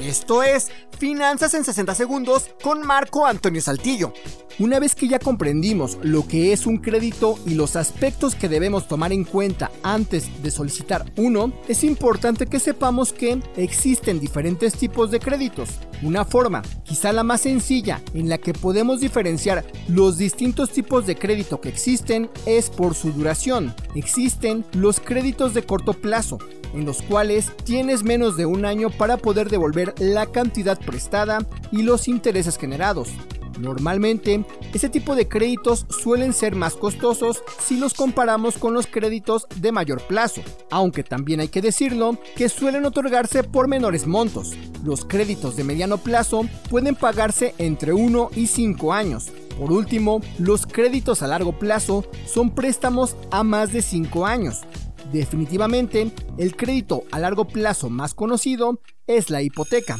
Esto es Finanzas en 60 Segundos con Marco Antonio Saltillo. Una vez que ya comprendimos lo que es un crédito y los aspectos que debemos tomar en cuenta antes de solicitar uno, es importante que sepamos que existen diferentes tipos de créditos. Una forma, quizá la más sencilla, en la que podemos diferenciar los distintos tipos de crédito que existen es por su duración. Existen los créditos de corto plazo, en los cuales tienes menos de un año para poder devolver la cantidad prestada y los intereses generados. Normalmente, ese tipo de créditos suelen ser más costosos si los comparamos con los créditos de mayor plazo, aunque también hay que decirlo que suelen otorgarse por menores montos. Los créditos de mediano plazo pueden pagarse entre 1 y 5 años. Por último, los créditos a largo plazo son préstamos a más de 5 años. Definitivamente, el crédito a largo plazo más conocido es la hipoteca.